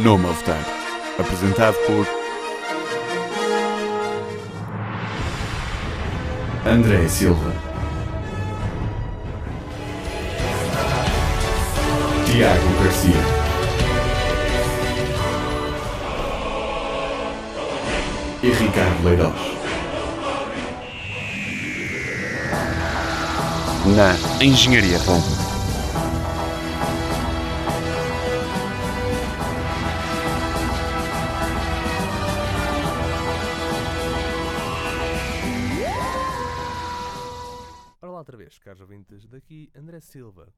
Nome a Votar. Apresentado por André Silva, Tiago Garcia, e Ricardo Leirós. Na Engenharia Home.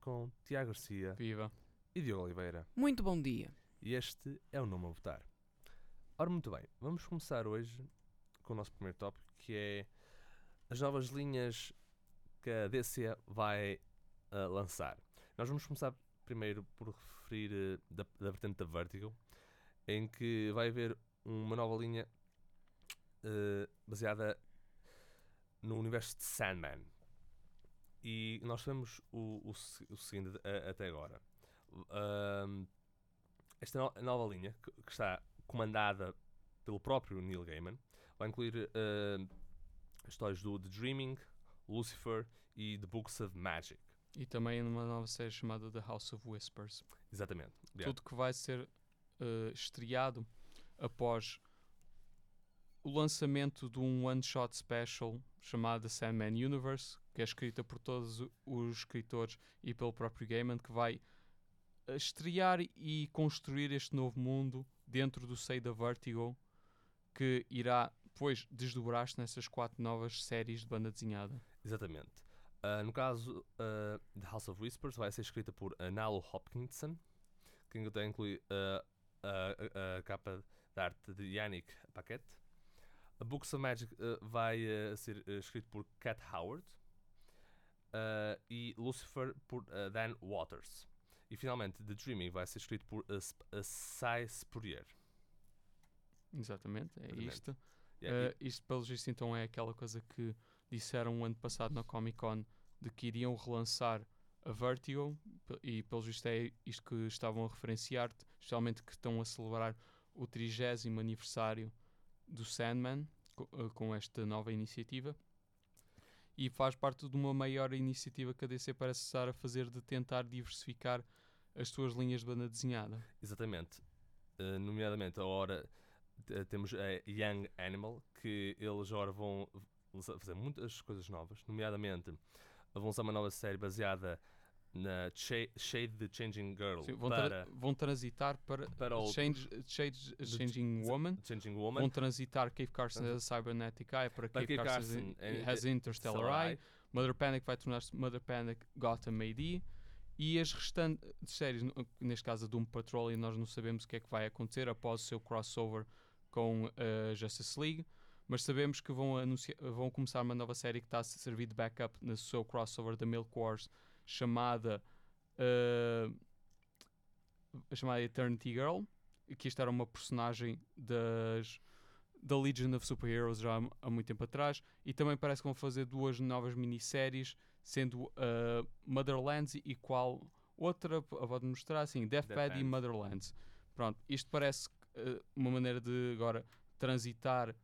Com Tiago Garcia Viva. e Diogo Oliveira. Muito bom dia. E este é o Nome a Votar. Ora, muito bem, vamos começar hoje com o nosso primeiro tópico, que é as novas linhas que a DC vai ah, lançar. Nós vamos começar primeiro por referir eh, da, da vertente da Vertigo, em que vai haver uma nova linha eh, baseada no universo de Sandman. E nós sabemos o, o, o seguinte a- até agora. Ahm, esta no- nova linha, que, que está comandada pelo próprio Neil Gaiman, vai incluir ahm, histórias do The Dreaming, Lucifer e The Books of Magic. E também numa nova série chamada The House of Whispers. Exatamente. Yeah. Tudo que vai ser eh, estreado após o lançamento de um one-shot special chamado The Sandman Universe, que é escrita por todos os escritores e pelo próprio Gaiman, que vai eh, estrear e construir este novo mundo dentro do seio da Vertigo, que irá depois desdobrar-se nessas quatro novas séries de banda desenhada. Exatamente. Ah, no caso, ah, The House of Whispers vai ser escrita por Analo Hopkinson, que inclui ah, a, a- a capa de arte de Yannick Paquette. A Books of Magic ah, vai ah, ser ah, escrito por Cat Howard e Lucifer por Dan Waters. E finalmente, The Dreaming vai ser escrito por Cy Spurrier. Exatamente, é Exatamente. isto. Yeah, Uh, isto, pelos vistos, então é aquela coisa que disseram o ano passado na Comic Con de que iriam relançar a Vertigo e, pelos vistos, é isto que estavam a referenciar, especialmente que estão a celebrar o 30 aniversário do Sandman uh, com esta nova iniciativa. E faz parte de uma maior iniciativa que a DC parece estar a fazer de tentar diversificar as suas linhas de banda desenhada. Exatamente. Uh, nomeadamente, a hora t- temos a Young Animal, que eles agora vão fazer muitas coisas novas. Nomeadamente, vão lançar uma nova série baseada na Shade the Changing Girl Sim, vão, tra- para, vão transitar para, para o Change, Change- Changing Woman. Changing Woman. Vão transitar Cave Carson as a Cybernetic Eye para Para Cave Cave Carson Carson as- and- has Interstellar Stellar Eye. Mother Panic vai tornar-se Mother Panic Gotham AD. E as restantes séries, neste caso a Doom Patrol, e nós não sabemos o que é que vai acontecer após o seu crossover com a Justice League. Mas sabemos que vão, anunciar, vão começar uma nova série que está a servir de backup no seu crossover da Milk Wars, chamada, uh, chamada Eternity Girl. Que esta era uma personagem das, da Legion of Superheroes já há, há muito tempo atrás. E também parece que vão fazer duas novas minisséries, sendo uh, Motherlands e qual outra, pode mostrar assim, Deathbed Deathbed. e Motherlands. Pronto, isto parece uh, uma maneira de agora transitar,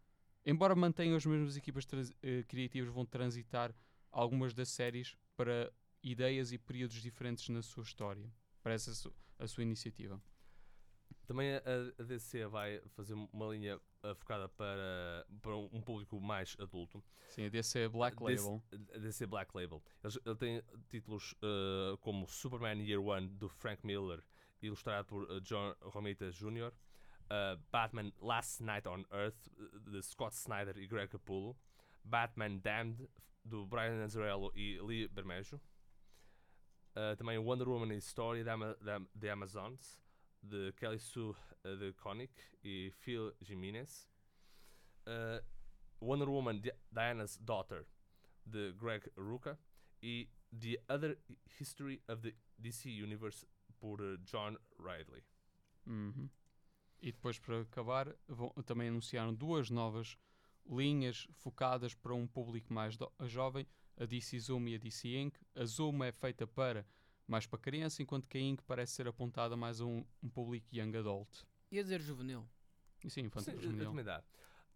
embora mantenham as mesmas equipas uh, criativas, vão transitar algumas das séries para ideias e períodos diferentes na sua história. Parece a, su- a sua iniciativa. Também a, DC vai fazer uma linha uh, focada para, para um público mais adulto. Sim, a DC Black DC Label. a DC Black Label. Eles, ele tem títulos uh, como Superman Year One do Frank Miller, ilustrado por uh, John Romita Jr., uh, Batman Last Night on Earth de Scott Snyder e Greg Capullo, Batman Damned do Brian Azzarello e Lee Bermejo, uh, também Wonder Woman Story da, Ama da, The Amazons de Kelly Sue uh, de Koenig e Phil Jimenez. Uh, Wonder Woman Di- Diana's Daughter de Greg Rucka e The Other History of the DC Universe por uh, John Ridley. Uhum. E depois, para acabar, vão, também anunciaram duas novas linhas focadas para um público mais jovem, a DC Zoom e a DC Inc. A Zoom é feita para mais para criança, enquanto que a Inc. parece ser apontada mais a um, um público young adult. Ia dizer juvenil. Sim, infantil Sim, juvenil.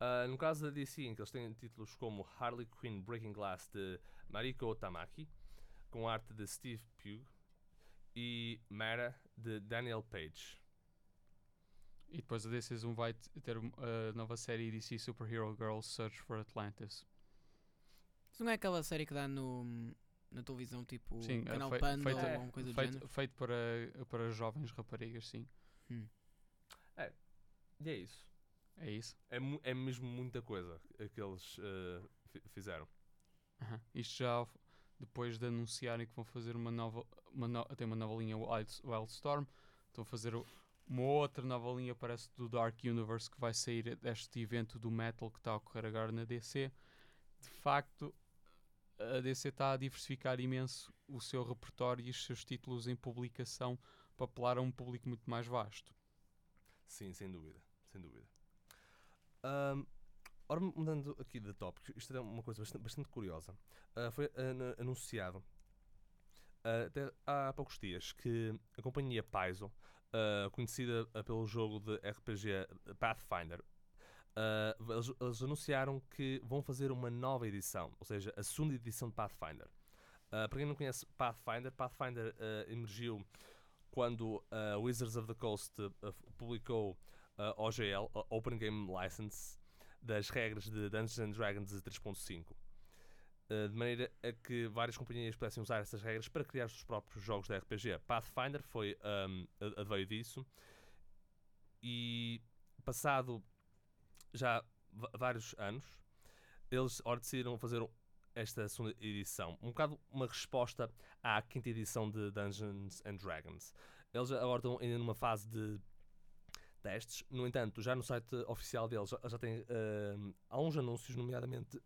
Ah, no caso da DC, que eles têm títulos como Harley Quinn Breaking Glass de Mariko Tamaki, com arte de Steve Pugh, e Mara de Daniel Page. E depois a DC Zoom vai ter a nova série DC Superhero Girls Search for Atlantis. Isso não é aquela série que dá no, na televisão, tipo Sim, é Canal fei- Panda feita- ou é, alguma coisa do Feito, género? feito para, para jovens raparigas, sim. E é isso. É isso. É, é mesmo muita coisa que eles fi- fizeram. Aham. Isto já depois de anunciarem que vão fazer uma nova, uma no, tem uma nova linha Wild, Wildstorm, estão a fazer uma outra nova linha, parece do Dark Universe, que vai sair deste evento do Metal que está a ocorrer agora na DC. De facto, a DC está a diversificar imenso o seu repertório e os seus títulos em publicação para apelar a um público muito mais vasto. Sim, sem dúvida. Sem dúvida. Ahm, ora, mudando aqui de tópico, isto é uma coisa bastante, bastante curiosa. Ah, foi anu- anunciado ah, até há poucos dias que a companhia Paizo, ah, conhecida pelo jogo de RPG Pathfinder, ah, eles, eles anunciaram que vão fazer uma nova edição, ou seja, a segunda edição de Pathfinder. Ah, para quem não conhece Pathfinder, Pathfinder ah, emergiu quando a Wizards of the Coast publicou a OGL, Open Game License, das regras de Dungeons and Dragons 3.5. Uh, de maneira a que várias companhias pudessem usar essas regras para criar os seus próprios jogos de RPG. Pathfinder foi um, veio disso e passado já vários anos eles decidiram fazer um- esta segunda edição, um bocado uma resposta à quinta edição de Dungeons and Dragons. Eles agora estão ainda numa fase de testes. No entanto, já no site oficial deles já, tem ahm, alguns anúncios, nomeadamente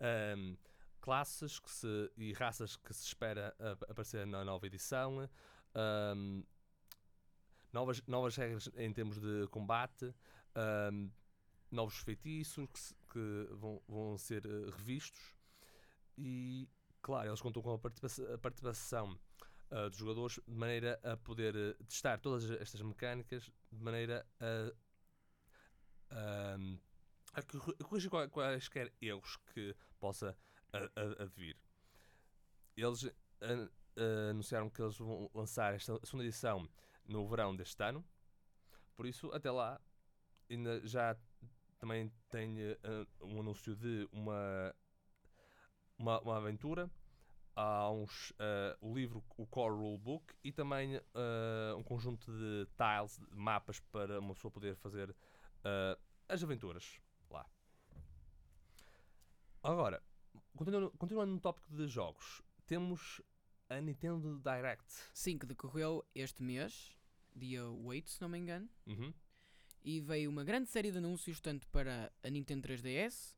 ahm, classes que se, e raças que se espera aparecer na nova edição, ahm, novas, novas regras em termos de combate, ahm, novos feitiços que, se- que vão, vão ser eh, revistos e, claro, eles contam com a participa- a participação uh, dos jogadores de maneira a poder uh, testar todas estas mecânicas de maneira a, a a corrigir quaisquer erros que possa advir. Eles an- anunciaram que eles vão lançar esta segunda edição no verão deste ano, por isso, até lá, ainda já também tem uh, um anúncio de uma, uma, uma aventura há uns, eh, o livro, o Core Rulebook e também eh, um conjunto de tiles, de mapas para uma pessoa poder fazer eh, as aventuras lá. Agora, continuando, continuando no tópico de jogos, temos a Nintendo Direct. Sim, que decorreu este mês, dia 8, se não me engano, Uhum. E veio uma grande série de anúncios, tanto para a Nintendo 3DS,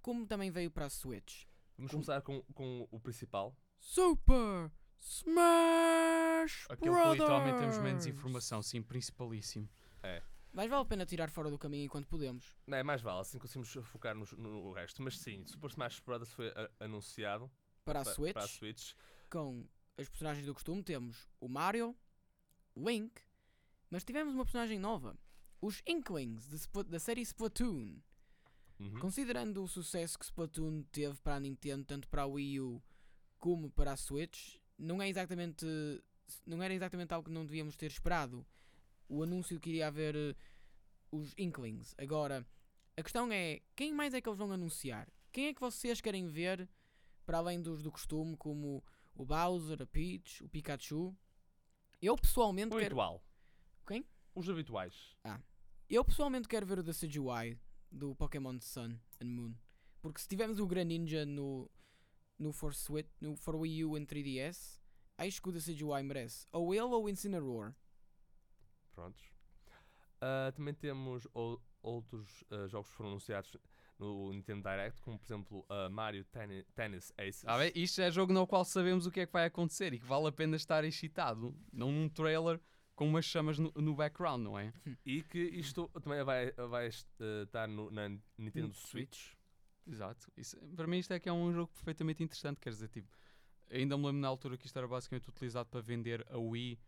como também veio para a Switch. Vamos Com- começar com, com o principal. Super Smash Aquele que literalmente temos menos Brothers! informação, sim, principalíssimo. Mas vale a pena tirar fora do caminho enquanto podemos. Não, é mais vale, assim conseguimos focar nos- no, resto. Mas sim, Super Smash Bros. foi a- anunciado Para a Switch, para a Switch. com as personagens do costume, temos o Mario, o Link, mas tivemos uma personagem nova, os Inklings de da série Splatoon. Uhum. Considerando o sucesso que Splatoon teve para a Nintendo, tanto para a Wii U como para a Switch, não é exatamente não era exatamente algo que não devíamos ter esperado. O anúncio que iria haver eh, os Inklings. Agora, a questão é quem mais é que eles vão anunciar? Quem é que vocês querem ver para além dos do costume, como o Bowser, a Peach, o Pikachu? Eu pessoalmente O quero habitual. Quem? Os habituais. Eu pessoalmente quero ver o da CGI do Pokémon Sun and Moon. Porque se tivermos o Greninja no, no For Switch, no For Wii U em 3DS, acho que o da CGI merece. Ou ele ou o Incineroar. Prontos. Ah, também temos ou- outros ah, jogos que foram anunciados no Nintendo Direct, como por exemplo ah, Mario Tenni- Tennis Aces. Ah, bem, isto é jogo no qual sabemos o que é que vai acontecer e que vale a pena estar excitado, não num trailer com umas chamas no, no background, não é? E que isto também vai, vai ah, estar no- na Nintendo No Switch. Exato. Isso, para mim isto é que é um jogo perfeitamente interessante, quer dizer, tipo, ainda me lembro na altura que isto era basicamente utilizado para vender a Wii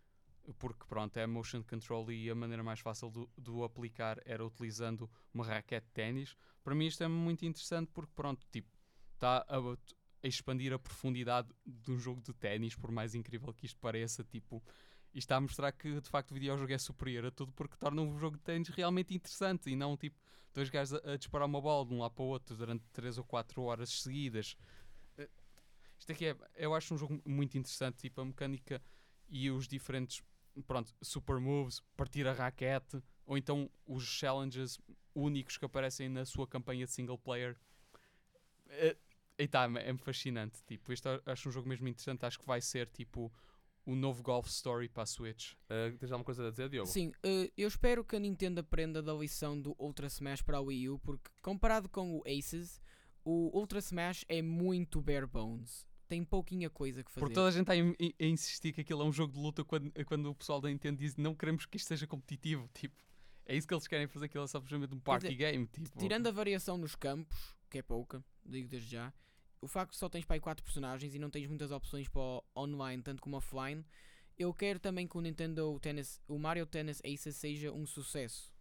porque pronto, é motion control e a maneira mais fácil do- de o aplicar era utilizando uma raquete de ténis. Para mim isto é muito interessante porque pronto, tipo, está a, a expandir a profundidade de um jogo de ténis, por mais incrível que isto pareça, tipo, e está a mostrar que de facto o videojogo é superior a tudo porque torna um jogo de ténis realmente interessante e não tipo dois gajos a, a disparar uma bola de um lado para o outro durante 3 ou 4 horas seguidas. Eh, Isto aqui é, eu acho um jogo muito interessante, tipo a mecânica e os diferentes, pronto, super moves, partir a raquete, ou então os challenges únicos que aparecem na sua campanha de single player. Eh, tá, é fascinante. Tipo, este acho um jogo mesmo interessante. Acho que vai ser tipo o novo Golf Story para a Switch. Uh, tens alguma coisa a dizer, Diogo? Sim, eh, eu espero que a Nintendo aprenda da lição do Ultra Smash para a Wii U, porque comparado com o Aces, o Ultra Smash é muito bare bones. Tem pouquinha coisa que fazer. Porque toda a gente está a insistir que aquilo é um jogo de luta quando, quando o pessoal da Nintendo diz não queremos que isto seja competitivo. Tipo, é isso que eles querem fazer, aquilo é só simplesmente um party dizer, game. Tipo, Tirando a variação nos campos, que é pouca, digo desde já, o facto de só tens para aí 4 personagens e não tens muitas opções para o online, tanto como offline, eu quero também que o Nintendo Tennis, o Mario Tennis Aces seja um sucesso.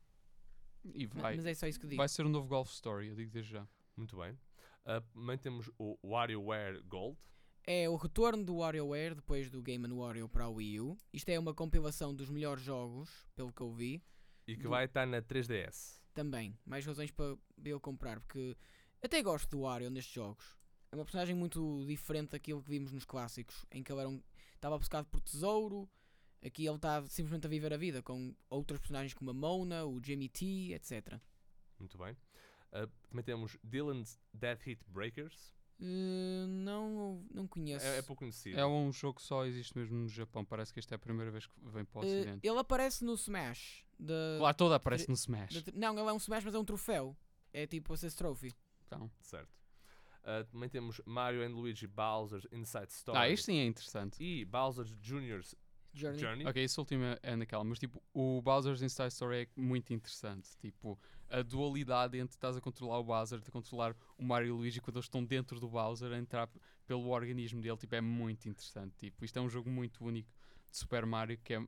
e vai, Mas é só isso que digo. vai ser um novo Golf Story, eu digo desde já. Muito bem. Uh, também temos o WarioWare Gold. É o retorno do WarioWare depois do Game Wario para a Wii U. Isto é uma compilação dos melhores jogos, pelo que eu vi. E que Do- vai estar na 3DS. Também, mais razões para eu comprar, porque até gosto do Wario nestes jogos. É uma personagem muito diferente daquilo que vimos nos clássicos, em que ele era um, estava obcecado por tesouro. Aqui ele está simplesmente a viver a vida com outros personagens como a Mona, o Jimmy T, etc. Muito bem. Uh, também temos Dylan's Dead Hit Breakers. Uh, não, não conheço. É, é pouco conhecido. É um jogo que só existe mesmo no Japão. Parece que esta é a primeira vez que vem para o Uh, Ocidente. ele aparece no Smash. De, Claro, toda aparece no Smash. de- não, ele é um Smash, mas é um troféu. É tipo Assist Trophy. Então. Certo. Uh, também temos Mario and Luigi Bowser's Inside Story. Ah, isto sim é interessante. E Bowser's Jr.'s Journey. Journey. Ok, esse último é- é naquela, mas tipo, o Bowser's Inside Story é muito interessante. Tipo, a dualidade entre estás a controlar o Bowser, de controlar o Mario e o Luigi quando eles estão dentro do Bowser, a entrar pelo organismo dele, tipo, é muito interessante. Tipo, isto é um jogo muito único de Super Mario que é.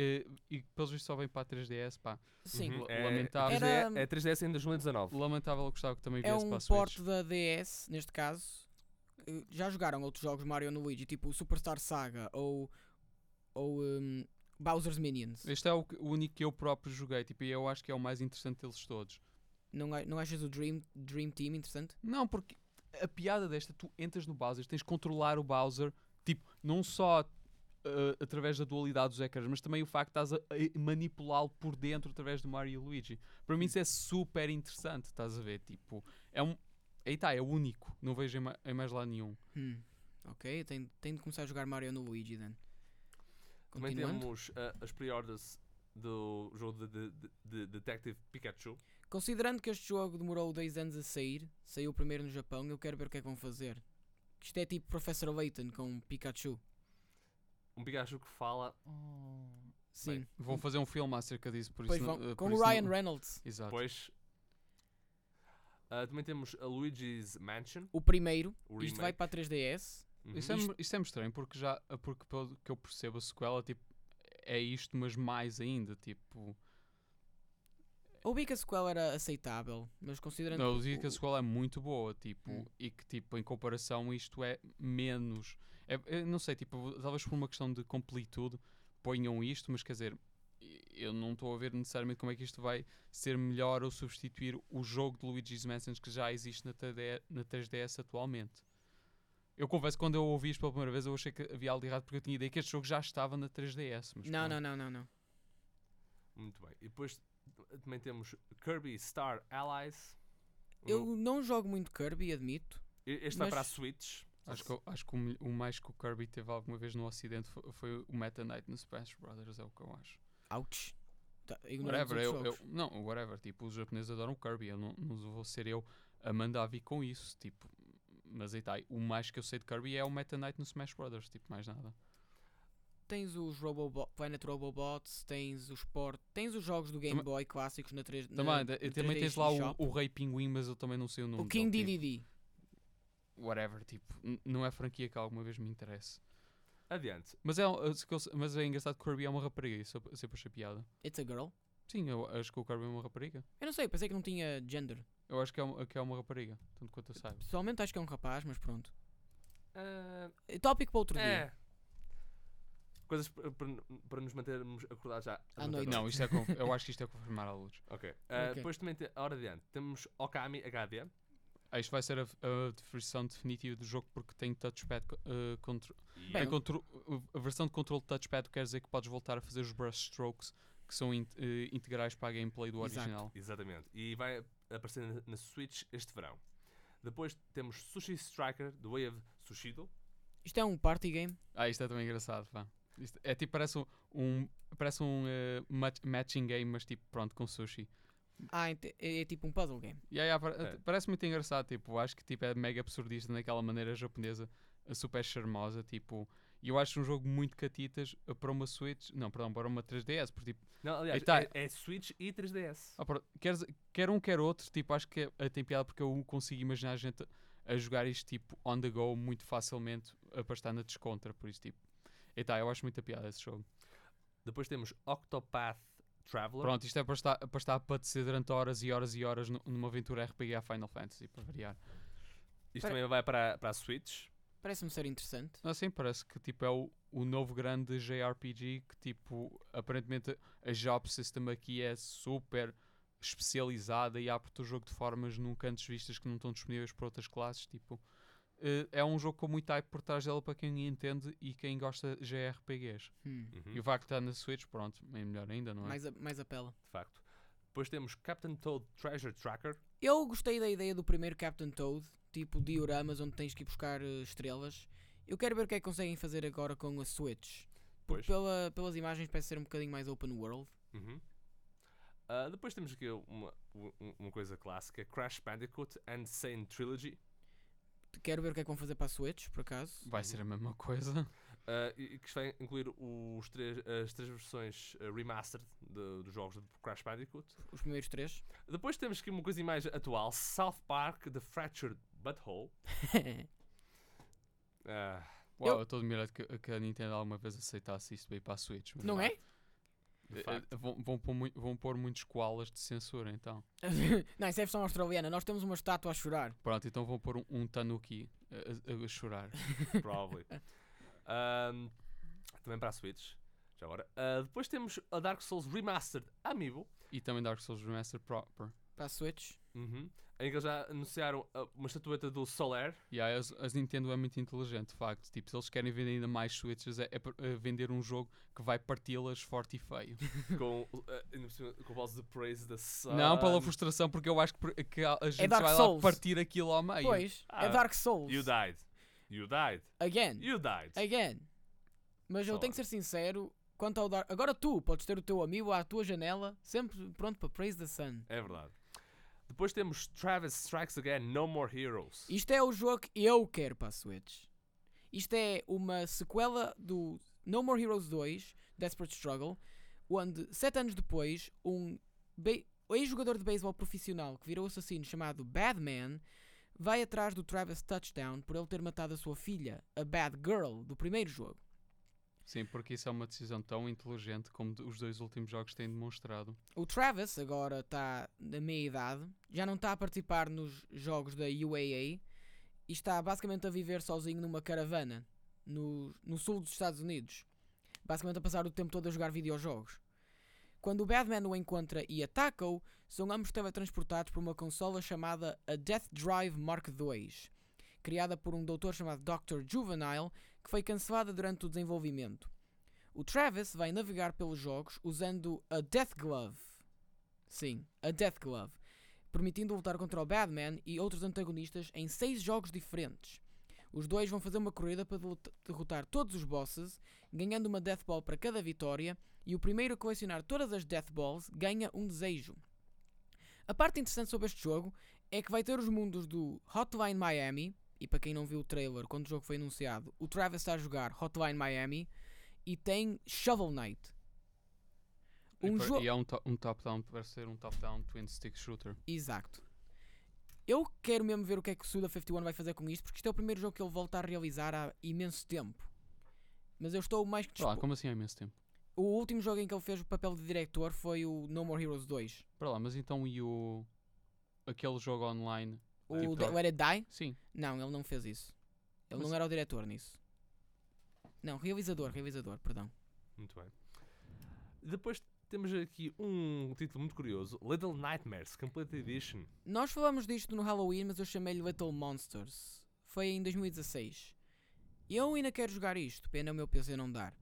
Eh, e pelos vistos só vem para a 3DS, pá. Sim. Uhum. L- lamentável. É, 3DS, Era- é 3DS em 2019. Lamentável, eu gostava que também É viesse um para a porte Switch. da DS, neste caso. Já jogaram outros jogos Mario e Luigi, tipo o Superstar Saga ou, ou um, Bowser's Minions. Este é o, que- o único que eu próprio joguei, tipo, e eu acho que é o mais interessante deles todos. Não, a- não achas o Dream, Dream Team interessante? Não, porque a piada desta, tu entras no Bowser, tens de controlar o Bowser, tipo, não só uh, através da dualidade dos ecrãs, mas também o facto de estás a, a manipulá-lo por dentro através do Mario e Luigi. Para mim isso é super interessante, estás a ver? Tipo, é um. Aí está, é o único, não vejo em, ma- em mais lado nenhum. Hum, ok, tenho, tenho de começar a jogar Mario no Luigi, then. Também temos uh, as pre-orders do jogo de, de- de Detective Pikachu. Considerando que este jogo demorou dois anos a sair, saiu primeiro no Japão, eu quero ver o que é que vão fazer. Isto é tipo Professor Layton com Pikachu. Um Pikachu que fala. "Hum, Sim. Vão fazer um filme acerca disso, por Pois isso. vão, uh, com por o isso Ryan não- Reynolds. Exato. Pois. Uh, também temos a Luigi's Mansion. O primeiro. O Isto vai para a 3DS. Uhum. Isso é, isso é estranho, porque já, porque pelo que eu percebo, a sequela tipo, é isto, mas mais ainda, tipo. Ouvi que a sequela era aceitável, mas considerando. Não, que a o- é muito boa, tipo, Hum. e que tipo, em comparação isto é menos. É, eu não sei, tipo, talvez por uma questão de completude ponham isto, mas quer dizer, eu não estou a ver necessariamente como é que isto vai ser melhor ou substituir o jogo de Luigi's Mansion que já existe na 3DS, na 3DS atualmente. Eu confesso que quando eu ouvi isto pela primeira vez eu achei que havia algo de errado porque eu tinha ideia que este jogo já estava na 3DS. Mas Não, não, não, não, não. Muito bem. E depois também temos Kirby Star Allies. Eu Um- não jogo muito Kirby, admito. Este vai mas- para a Switch. Acho que, acho que o, mel- o mais que o Kirby teve alguma vez no Ocidente foi, foi o Meta Knight no Smash Brothers, é o que eu acho. Ouch. Tá, Whatever, eu, eu- jogos. não, whatever, tipo, os japoneses adoram Kirby, eu não, não vou ser eu a mandar vir com isso, tipo, mas aí tá, o mais que eu sei de Kirby é o Meta Knight no Smash Brothers, tipo, mais nada. Tens os Robobo Planet Robobots, tens os Sport, tens os jogos do Game Também- Boy clássicos na 3 Também, na, na também 3D tens lá o, o Rei Pinguim, mas eu também não sei o nome o King dele, tipo, DDD. whatever, tipo, não é franquia que alguma vez me interesse. Adiante. Mas é, eu- mas é engraçado que o Kirby é uma rapariga, isso eu sempre achei piada. It's a girl. Sim, eu acho que o Kirby é uma rapariga. Eu não sei, pensei que não tinha gender. Eu acho que é, um- que é uma rapariga, tanto quanto eu saiba. Pessoalmente acho que é um rapaz, mas pronto. Eh, Tópico para outro dia. Coisas para, nos mantermos acordados já. À noite. Não, isto é eu acho que isto é confirmar à luz. Ok. Ok. Depois também, a hora adiante, temos Okami HD. Ah, isto vai ser a, a versão definitiva do jogo porque tem touchpad eh, contro- Bem, contro- a versão de controle de touchpad quer dizer que podes voltar a fazer os brushstrokes que são in- eh, integrais para a gameplay do Exato. original. Exatamente. E vai aparecer na, na Switch este verão. Depois temos Sushi Striker, The Way of Sushido. Isto é um party game. Ah, isto é também engraçado, pá. Isto é tipo, parece um, um- parece um eh, match- matching game, mas tipo, pronto, com sushi. Ah, é, é tipo um puzzle game. E aí, ah, pa- É. parece muito engraçado, tipo, acho que tipo, é mega absurdista naquela maneira japonesa, eh, super charmosa, tipo, e eu acho um jogo muito catitas eh, para uma Switch, não, perdão, para uma 3DS, porque tipo, Não, aliás, Aí tá. é, é Switch e 3DS. ah, quer, quer um, quer outro, tipo, acho que é, tem piada porque eu consigo imaginar a gente a jogar isto, tipo, on the go, muito facilmente, para estar na descontra, por isso, tipo, e tá, eu acho muita piada esse jogo. Depois temos Octopath Traveler. Pronto, isto é para estar, para estar a padecer durante horas e horas e horas nu- numa aventura RPG a Final Fantasy, para variar. Isto também vai para, para a Switch. Parece-me ser interessante. Assim, parece que tipo, é o, o novo grande JRPG que tipo, aparentemente a job system aqui é super especializada e abre o jogo de formas nunca antes vistas que não estão disponíveis para outras classes. Tipo, é um jogo com muito hype por trás dela para quem entende e quem gosta de JRPGs. Hum. Uhum, E o facto de estar na Switch, pronto, é melhor ainda, não é? Mais, a- mais apela. De facto. Depois temos Captain Toad Treasure Tracker. Eu gostei da ideia do primeiro Captain Toad, tipo dioramas onde tens que ir buscar eh, estrelas. Eu quero ver o que é que conseguem fazer agora com a Switch. Porque pela, pelas imagens parece ser um bocadinho mais open world. Uhum. Ah, depois temos aqui uma, um- uma coisa clássica: Crash Bandicoot and Sane Trilogy. Quero ver o que é que vão fazer para a Switch, por acaso. Vai ser a mesma coisa. Ah, e que vai incluir os três, as três versões ah, remastered de- dos jogos de Crash Bandicoot. Os primeiros três. Depois temos aqui uma coisa mais atual: South Park The Fractured Butthole. Ah, Uau, Eu- estou admirado que, que a Nintendo alguma vez aceitasse isto ir para a Switch. Não é? Eh, eh, Vão, vão, pôr vão pôr muitos koalas de censura, então. não, isso é a versão australiana. Nós temos uma estátua a chorar. Pronto, então vão pôr um, um tanuki a, a- a chorar. Probably. Ahm, também para a Switch. Já agora. Ah, depois temos a Dark Souls Remastered Amiibo. e também Dark Souls Remaster Proper. Para a Switch. Uhum. Em que eles já anunciaram ah, uma estatueta do Solar. E aí as, as Nintendo é muito inteligente, de facto. Tipo, se eles querem vender ainda mais Switches, é, é é vender um jogo que vai parti-las forte e feio. com, cima, com a voz de Praise the Sun. Não pela frustração, porque eu acho que, que a, a gente É vai Souls. lá partir aquilo ao meio. Pois, Ah, é Dark Souls. You died. You died. Again. You died. Again. Mas eu tenho que ser sincero. Quanto ao Dark. Agora tu podes ter o teu amigo à tua janela, sempre pronto para Praise the Sun. É verdade. Depois temos Travis Strikes Again No More Heroes. Isto é o jogo que eu quero para a Switch. Isto é uma sequela do No More Heroes 2, Desperate Struggle, onde, sete anos depois, um ex-jogador de beisebol profissional que virou assassino chamado Badman vai atrás do Travis Touchdown por ele ter matado a sua filha, a Bad Girl, do primeiro jogo. Sim, porque isso é uma decisão tão inteligente como os dois últimos jogos têm demonstrado. O Travis agora está na meia idade, já não está a participar nos jogos da UAA e está basicamente a viver sozinho numa caravana no, no sul dos Estados Unidos. Basicamente a passar o tempo todo a jogar videojogos. Quando o Batman o encontra e ataca-o, são ambos teletransportados por uma consola chamada a Death Drive Mark II, criada por um doutor chamado Dr. Juvenile, que foi cancelada durante o desenvolvimento. O Travis vai navegar pelos jogos usando a Death Glove. Sim, a Death Glove, permitindo lutar contra o Batman e outros antagonistas em seis jogos diferentes. Os dois vão fazer uma corrida para derrota- derrotar todos os bosses, ganhando uma Death Ball para cada vitória, e o primeiro a colecionar todas as Death Balls ganha um desejo. A parte interessante sobre este jogo é que vai ter os mundos do Hotline Miami, e para quem não viu o trailer, quando o jogo foi anunciado, o Travis está a jogar Hotline Miami, e tem Shovel Knight. E Um par- jogo. e é um, to- um top-down, parece ser um top-down twin stick shooter. Exato. Eu quero mesmo ver o que é que o Suda 51 vai fazer com isto, porque isto é o primeiro jogo que ele volta a realizar há imenso tempo. Mas eu estou mais que Para lá, dispo... como assim há imenso tempo? O último jogo em que ele fez o papel de diretor foi o No More Heroes 2. Para lá, mas então e o. aquele jogo online? O Tipo, Let It Die? Sim. Não, ele não fez isso. Ele Mas- não era o diretor nisso. Não, realizador, realizador, perdão. Muito bem. Depois temos aqui um título muito curioso: Little Nightmares Complete Edition. Nós falamos disto no Halloween, mas eu chamei-lhe Little Monsters. Foi em 2016. Eu ainda quero jogar isto, pena o meu PC não dar.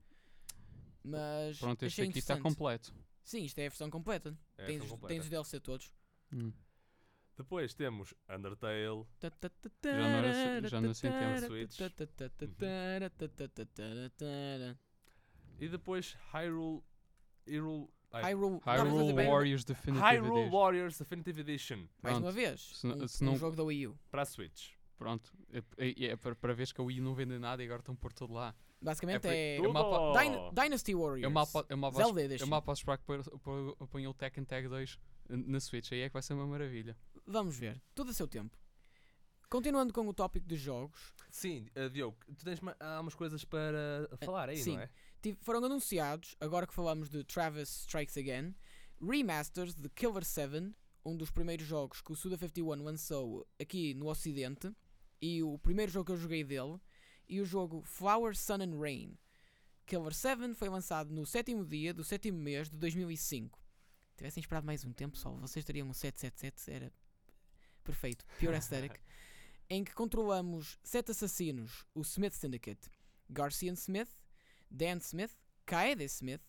Mas Pronto, este aqui está completo. Sim, isto é a versão completa. É a tens, versão os- completa. tens os DLC todos. Hum. Depois temos Undertale. Já não era- já não sei tempo. Switch. E depois Hyrule. Hyrule. Hyrule, Hyrule Warriors Definitive Hyrule Edition. Warriors Definitive Edition. Mais Pronto. uma vez, Se um, se um jogo da Wii U. Para a Switch. Pronto. É, é- é para, para ver que a Wii não vende nada e agora estão por todo lá. Basicamente É é, por- eu mal pa- Dyn- Dynasty Warriors. Mal, po- eu mal posso, Zelda Edition. que põe- põe- eu ponha o Tekken Tag 2 na Switch. Aí é que vai ser uma maravilha. Vamos ver, tudo a seu tempo. Continuando com o tópico dos jogos, Sim, uh, Diogo, tu tens ma- há umas coisas para falar aí, sim. não é? tive- foram anunciados, agora que falamos de Travis Strikes Again, remasters de Killer 7, um dos primeiros jogos que o Suda51 lançou aqui no Ocidente, e o primeiro jogo que eu joguei dele, e o jogo Flower, Sun and Rain. Killer 7 foi lançado no sétimo dia do sétimo mês de 2005. Tivessem esperado mais um tempo, pessoal, vocês teriam um 777, era perfeito, pure aesthetic, em que controlamos sete assassinos, o Smith Syndicate, Garcian Smith, Dan Smith, Kaede Smith,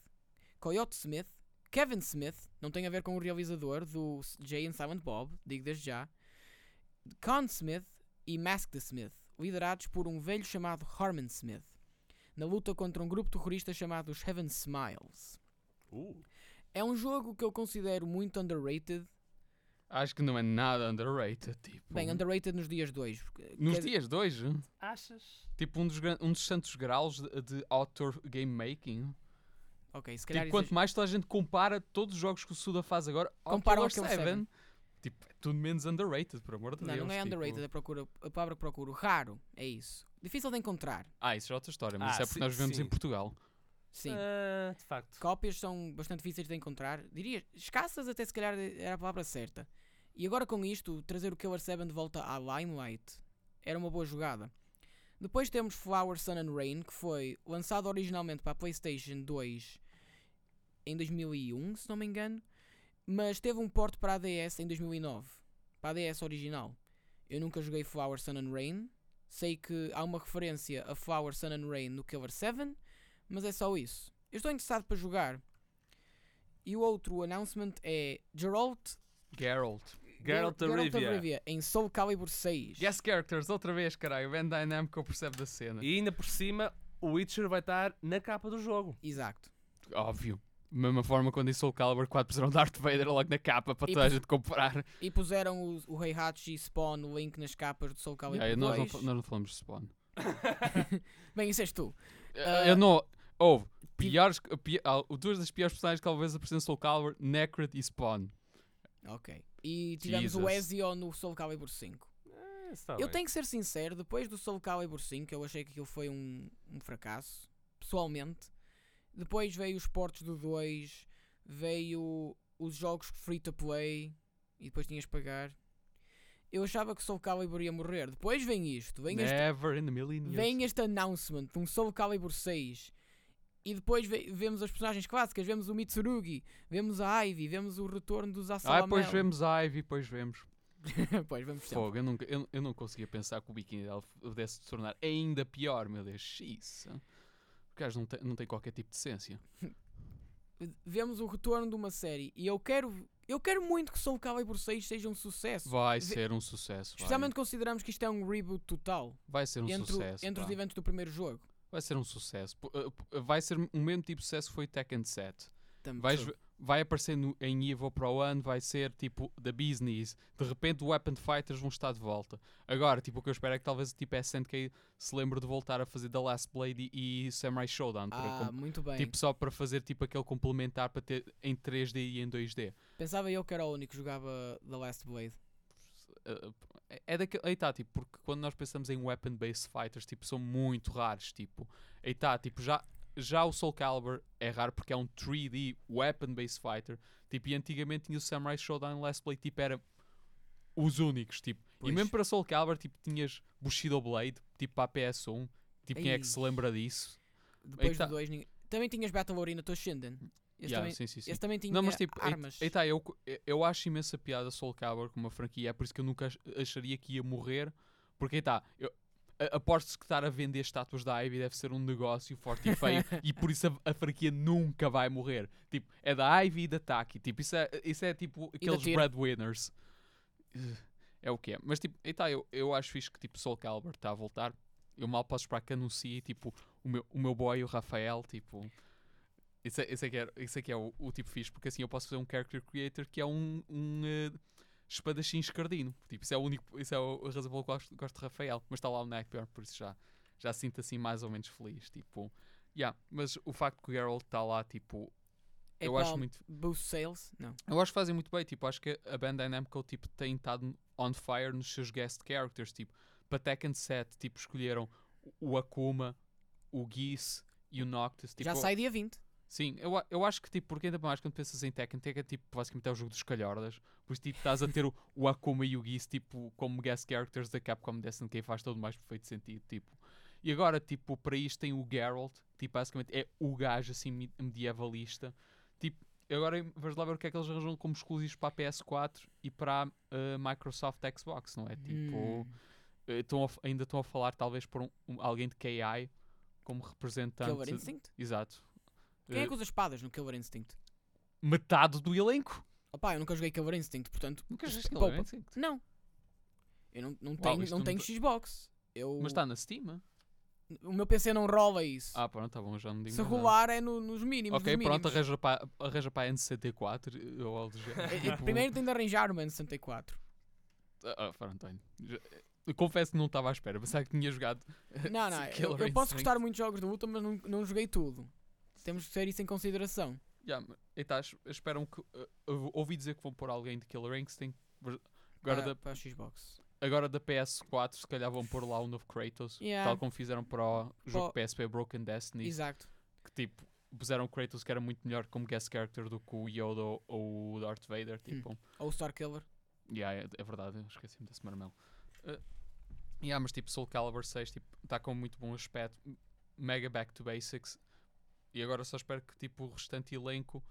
Coyote Smith, Kevin Smith, não tem a ver com o realizador do Jay and Silent Bob, digo desde já, Con Smith e Masked Smith, liderados por um velho chamado Harmon Smith, na luta contra um grupo terrorista chamado os Heaven Smiles. Uh, É um jogo que eu considero muito underrated, Acho que não é nada underrated. Tipo, bem, underrated nos dias 2. nos dias 2, achas? tipo um dos, gran- um dos santos graus de, de outdoor game making. Ok, se calhar Tipo, quanto exag- mais toda a gente compara todos os jogos que o Suda faz agora ao Compara ao Killer Killer 7, tipo, é tudo menos underrated, por amor de Não, Deus. não é tipo. underrated, a, procura, a palavra que procuro. Raro, é isso. Difícil de encontrar. Ah, isso é outra história, mas Ah, isso é porque sim, nós vivemos sim. em Portugal. Sim. Ah, de facto. Cópias são bastante difíceis de encontrar. Diria, escassas até se calhar era a palavra certa. E agora com isto, trazer o Killer 7 de volta à Limelight era uma boa jogada. Depois temos Flower, Sun and Rain, que foi lançado originalmente para a PlayStation 2 em 2001, se não me engano, mas teve um porte para a DS em 2009, para a DS original. Eu nunca joguei Flower, Sun and Rain. Sei que há uma referência a Flower, Sun and Rain no Killer 7, mas é só isso. Eu estou interessado para jogar. E o outro announcement é Geralt, Geralt. Geralt of Rivia. em Soul Calibur 6. Guest characters, outra vez, caralho. Bandai Namco percebe da cena. E ainda por cima, o Witcher vai estar na capa do jogo. Exato. Óbvio. Da mesma forma quando em Soul Calibur 4 puseram Darth Vader logo na capa para E toda a gente comprar. E puseram o, o Heihachi, Spawn, o Link nas capas do Soul Calibur Yeah, nós, não, 2. nós não falamos de Spawn. Bem, isso és tu. Ah, eu não. Houve. Piores, pi, ah, duas das piores personagens que talvez apareciam em Soul Calibur, Necred e Spawn. Ok. E tivemos o Jesus. Ezio no Soul Calibur 5. Ah, está eu bem. tenho que ser sincero, depois do Soul Calibur 5, eu achei que aquilo foi um, um fracasso, pessoalmente. Depois veio os portos do 2, veio os jogos free to play e depois tinhas que pagar. Eu achava que o Soul Calibur ia morrer. Depois vem isto, vem este, Never in a million years. vem este announcement de um Soul Calibur 6. E depois ve- vemos as personagens clássicas, vemos o Mitsurugi, vemos a Ivy, vemos o retorno dos Ah, Asalamel. depois vemos a Ivy, depois vemos. pois vemos sempre. Fogo, eu, nunca, eu, eu não conseguia pensar que o biquíni dela pudesse se tornar ainda pior, meu Deus. X. O gajo não tem, não tem qualquer tipo de essência. vemos o retorno de uma série e eu quero eu quero muito que Soul Calibur 6 seja um sucesso. Vai ser um sucesso. Vai, Especialmente consideramos que isto é um reboot total vai ser um entre, sucesso. entre os pá. eventos do primeiro jogo. Vai ser um sucesso. Uh, p- Vai ser o mesmo tipo de sucesso que foi Tekken 7. Tam- Vais true. ver- vai aparecer no, em Evo para o ano, vai ser tipo da business. De repente, o Weapon Fighters vão estar de volta. Agora, tipo, o que eu espero é que talvez tipo, a SNK se lembre de voltar a fazer The Last Blade e, e Samurai Showdown. para Ah, com- muito bem. tipo, só para fazer tipo aquele complementar para ter em 3D e em 2D. Pensava eu que era o único que jogava The Last Blade. Uh, é daquele. Aí tá, tipo, porque quando nós pensamos em weapon-based fighters, tipo, são muito raros. Tipo, aí tá, tipo, já, já o Soul Calibur é raro porque é um 3D weapon-based fighter. Tipo, e antigamente tinha o Samurai Showdown Last Play, tipo, era os únicos, tipo. Pois. E mesmo para Soul Calibur, tipo, tinhas Bushido Blade, tipo, para a PS1. Tipo, quem é que se Ei. lembra disso? Depois tá. do 2, também tinhas Battle Arena Toshinden. Esse, Yeah, também, sim, sim, sim. esse também tinha Não, mas tipo, aí- armas. aí tá, eu, eu acho imensa piada Soul Calibur como uma franquia, é por isso que eu nunca ach- acharia que ia morrer, porque aí tá, eu aposto que estar a vender estátuas da Ivy deve ser um negócio forte e feio, e por isso a, a franquia nunca vai morrer. Tipo, é da Ivy e da Taki, tipo, isso é, isso é tipo aqueles breadwinners. É o que é. Mas tipo, aí tá, eu, eu acho fixe que tipo Soul Calibur está a voltar. Eu mal posso esperar que anuncie tipo o meu, o meu boy, o Rafael, tipo. Isso é, isso é que é, isso é, que é o, o tipo fixe, porque assim eu posso fazer um character creator que é um, um eh, espadachim escardino. Tipo, isso é, o único, isso é o- a razão pela qual gosto, gosto de Rafael. Mas está lá o Nightmare, por isso já, já sinto assim mais ou menos feliz. Tipo, yeah, mas o facto que o Geralt está lá, tipo, É eu acho muito. Boost sales? Não. Eu acho que fazem muito bem, tipo, acho que a Bandai Namco tipo, tem estado on fire nos seus guest characters, tipo, para Tekken 7, tipo, escolheram o Akuma, o Geese e o Noctis, tipo, Já sai dia 20. Sim, eu, eu acho que, tipo, porque ainda mais quando pensas em Tekken, Tekken, tipo, basicamente é o jogo dos calhordas, por isso, tipo, estás a ter o, o Akuma e o Geese, tipo, como guest characters da Capcom Destiny, que aí faz todo mais perfeito sentido, tipo, e agora, tipo, para isto tem o Geralt, tipo, basicamente é o gajo, assim, me- medievalista, tipo, agora vamos lá ver o que é que eles arranjam como exclusivos para a PS4 e para a eh, Microsoft Xbox, não é? Tipo, Hum. eh, estão a ainda estão a falar talvez por um, um- alguém de KI como representante. Killer Instinct? Exato. Quem é Eh, que usa espadas no Killer Instinct? Metade do elenco. Opá, eu nunca joguei Killer Instinct, portanto. Nunca jogaste. Killer Instinct. Não. Eu não, não Uau, tenho, isto não não tenho Xbox. Eu, Mas está na Steam. O meu PC não rola isso. Ah, pronto, tá bom, já não digo Se mais nada. rolar é no- nos mínimos. Ok, dos pronto, mínimos. arranja para, arranja para a N64 eh, ou algo do género. Eh, eh, Tipo, Primeiro tenho de arranjar uma N64. Ah, ah, pronto. Já- eu confesso que não estava à espera, pensava que tinha jogado. Não, não, eu, Killer eu posso Instinct. gostar muito de jogos de luta, mas não, não joguei tudo. Temos que ter isso em consideração. Yeah, mas- e tá, es- esperam que. eu ouvi dizer que vão pôr alguém de Killer Instinct. Agora, para, da, para a Xbox. agora da PS4, se calhar vão pôr lá o novo Kratos. Yeah. Tal como fizeram para o jogo PSP Broken Destiny. Exato. Que tipo, puseram o Kratos que era muito melhor como guest character do que o Yoda ou- o Darth Vader. Tipo, Ou Star Killer. yeah, é, é verdade, esqueci-me desse marmelo. Uh, yeah, mas tipo, Soul Calibur 6 está tipo, tá com muito bom aspecto. Mega back to basics. E agora só espero que tipo, o restante elenco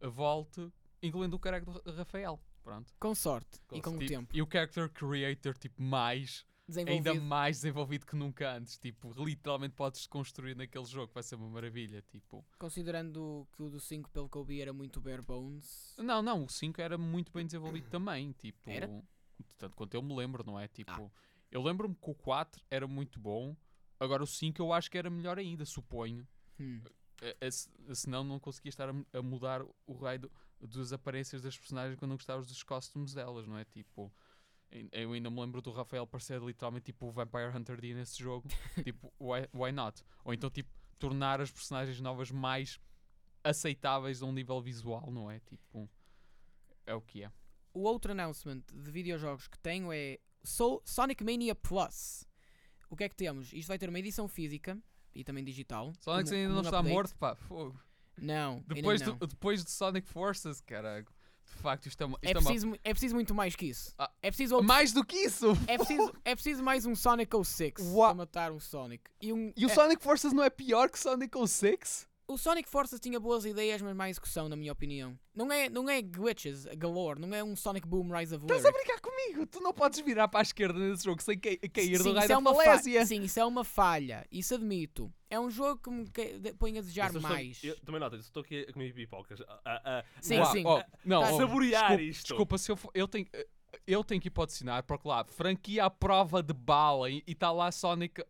volte, incluindo o carácter do Ra- Rafael. Pronto. Com sorte. e com o Tipo, tempo. E o character creator, tipo, mais ainda mais desenvolvido que nunca antes. Tipo, literalmente podes construir naquele jogo, vai ser uma maravilha. Tipo, Considerando que o do 5, pelo que eu vi, era muito bare bones. não, não, o 5 era muito bem desenvolvido também. Tipo, Era? tanto quanto eu me lembro, não é? Tipo, Ah. eu lembro-me que o 4 era muito bom. Agora o 5 eu acho que era melhor ainda, suponho. Hum. Eh, se- senão não conseguia estar a, mu- a mudar o raio das aparências das personagens quando não gostavas dos costumes delas, não é? Tipo, eu ainda me lembro do Rafael parecer literalmente tipo o Vampire Hunter D nesse jogo. tipo, why, why not? Ou então, tipo, tornar as personagens novas mais aceitáveis a um nível visual, não é? Tipo, é o que é. O outro announcement de videojogos que tenho é So- Sonic Mania Plus. O que é que temos? Isto vai ter uma edição física e também digital. Sonic como- ainda como não um está update. morto, pá, fogo. Não, Depois, não. do, depois de Sonic Forces, caralho. De facto, isto é uma. É Isto é uma- preciso, é preciso muito mais que isso. Ah, é, preciso outro- Mais do que isso! é, preciso, é preciso mais um Sonic 06 Ua- para matar um Sonic. E, um, E o é- Sonic Forces não é pior que Sonic 06? O Sonic Forces tinha boas ideias, mas má execução, na minha opinião. Não é, não é glitches galore, não é um Sonic Boom Rise of Estás a brincar comigo? Tu não podes virar para a esquerda nesse jogo sem cai- cair do raio é da uma fa- falésia. Sim, isso é uma falha. Isso admito. É um jogo que me põe a desejar Eu estou- mais. eu- também nota, estou aqui a comer pipocas. A, a, a, Sim, Uau, sim. ó, não, ó, saborear desculpa, isto. Desculpa, se eu, for, eu tenho. Eu tenho que ir para o dicionário, porque lá, franquia à prova de bala e está lá Sonic,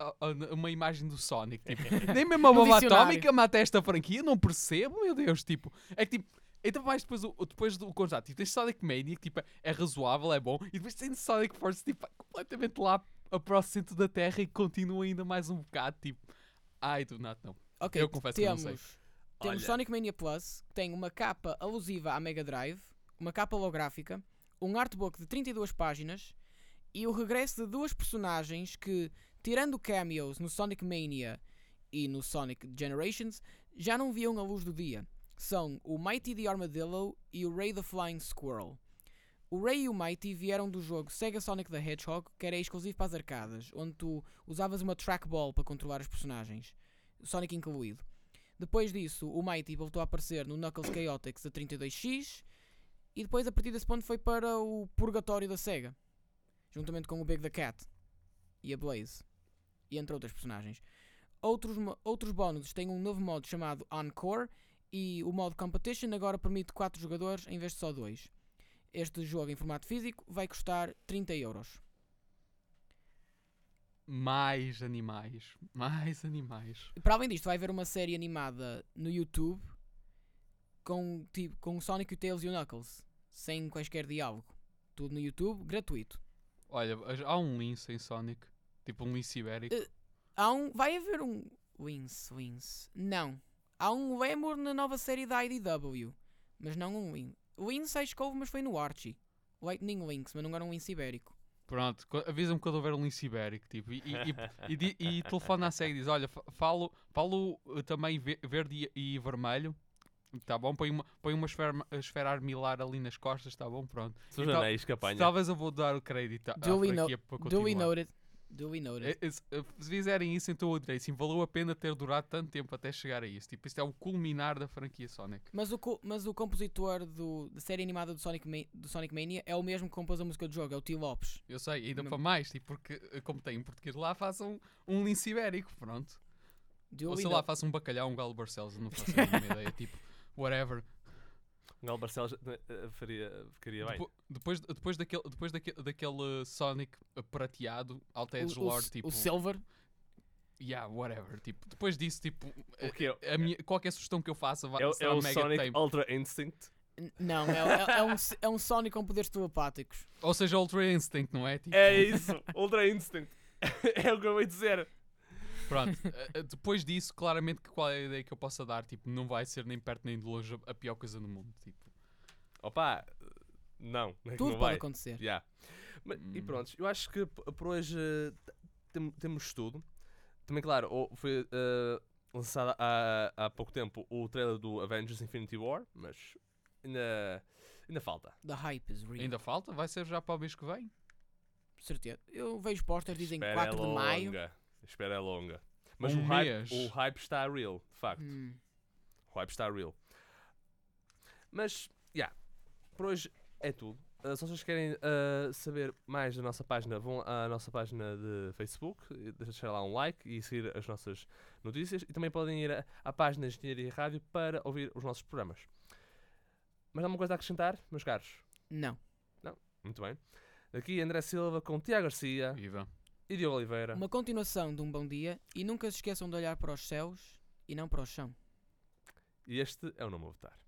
uma imagem do Sonic. Tipo, nem mesmo a bomba atómica mata esta franquia, não percebo, meu Deus. Tipo, é que tipo, então mais depois, o- depois do conjunto, tipo, tens Sonic Mania, que tipo, é razoável, é bom, e depois tens Sonic Force, tipo, completamente lá para o centro da Terra e continua ainda mais um bocado, tipo, ai, do nada, não. Ok, eu confesso que não sei. temos, temos Olha. Sonic Mania Plus, que tem uma capa alusiva à Mega Drive, uma capa holográfica, um artbook de 32 páginas, e o regresso de duas personagens que, tirando cameos no Sonic Mania e no Sonic Generations, já não viam a luz do dia. São o Mighty the Armadillo e o Ray the Flying Squirrel. O Ray e o Mighty vieram do jogo Sega Sonic the Hedgehog, que era exclusivo para as arcadas, onde tu usavas uma trackball para controlar os personagens, Sonic incluído. Depois disso, o Mighty voltou a aparecer no Knuckles Chaotix a 32X, e depois a partir desse ponto foi para o Purgatório da Sega, juntamente com o Big the Cat e a Blaze, e entre outras personagens. Outros, outros bónus têm um novo modo chamado Encore, e o modo Competition agora permite 4 jogadores em vez de só 2. Este jogo em formato físico vai custar 30 euros. Mais animais. Mais animais. Para além disto, vai haver uma série animada no YouTube com, tipo, com o Sonic, o Tails e o Knuckles, sem quaisquer diálogo. Tudo no YouTube, gratuito. Olha, há um lince em Sonic. Tipo um lince ibérico. Eh, Há um, vai haver um Wins, Wins. Não. Há um Lemur na nova série da IDW, mas não um. O Wins acho que houve, mas foi no Archie. Lightning Links, mas não era um Wins ibérico. Pronto, avisa-me quando houver um lince ibérico. Tipo, e, e, e, e, e telefona à SEGA e diz: Olha, fa- falo, falo eh, também ve- verde e vermelho. Tá bom? Põe uma, põe uma esfera, esfera armilar ali nas costas, tá bom? Pronto. São Então, anéis que apanha. Talvez eu vou dar o crédito à, franquia para continuar. Duly noted. Duly noted. É- é- se se fizerem isso, então eu direi sim, valeu a pena ter durado tanto tempo até chegar a isso. Tipo, isto é o culminar da franquia Sonic. Mas o, mas o compositor do, da série animada do Sonic, do Sonic Mania é o mesmo que compôs a música do jogo, é o T. Lopes. Eu sei, ainda Não- para mais, tipo, porque eh, como tem em português lá, façam um lince ibérico, pronto. Ou Duly sei lá, noted. façam um bacalhau, um galo Barcelos, não faço a mínima ideia, tipo, whatever. O Gal Barcelos eh, eh, faria, ficaria bem. Depo- depois, depois, daquele, depois daquele, daquele Sonic prateado, Alta O- Edge o, Lord, tipo, o Silver. yeah, whatever, tipo, depois disso, tipo, O que é? a minha, qualquer sugestão que eu faça vai É, o- é o mega Sonic tame. Ultra Instinct. Não, é, é- é um, é um Sonic com poderes telepáticos. Ou seja, Ultra Instinct, não é? Tipo, É isso, Ultra Instinct. é o que eu vou dizer. Pronto, eh, eh, depois disso, claramente que qual é a ideia que eu possa dar, tipo, não vai ser nem perto nem de longe a- pior coisa do mundo, tipo. Opa, não. Tudo não pode vai. acontecer. Yeah. Ma- E Hum. pronto, eu acho que por hoje eh, tem- temos tudo. Também, claro, foi eh, lançado há, há pouco tempo o trailer do Avengers Infinity War, mas ainda, ainda falta. The hype is real. Ainda falta? Vai ser já para o mês que vem? Certeza. Eu vejo posters dizem Espera 4 é de maio. Longa. Espera é longa. Mas Um o, hype, mês. o hype está real, de facto. Hum. O hype está real. Mas, já, por hoje é tudo. Uh, se vocês querem uh, saber mais da nossa página, vão à nossa página de Facebook, e deixar lá um like e seguir as nossas notícias. E também podem ir à, à página de Engenharia Rádio para ouvir os nossos programas. Mas há uma coisa a acrescentar, meus caros? Não. Muito bem. Daqui André Silva com Tiago Garcia Viva. E Diogo Oliveira. Uma continuação de um bom dia e nunca se esqueçam de olhar para os céus e não para o chão. E este é o Não Me Votar.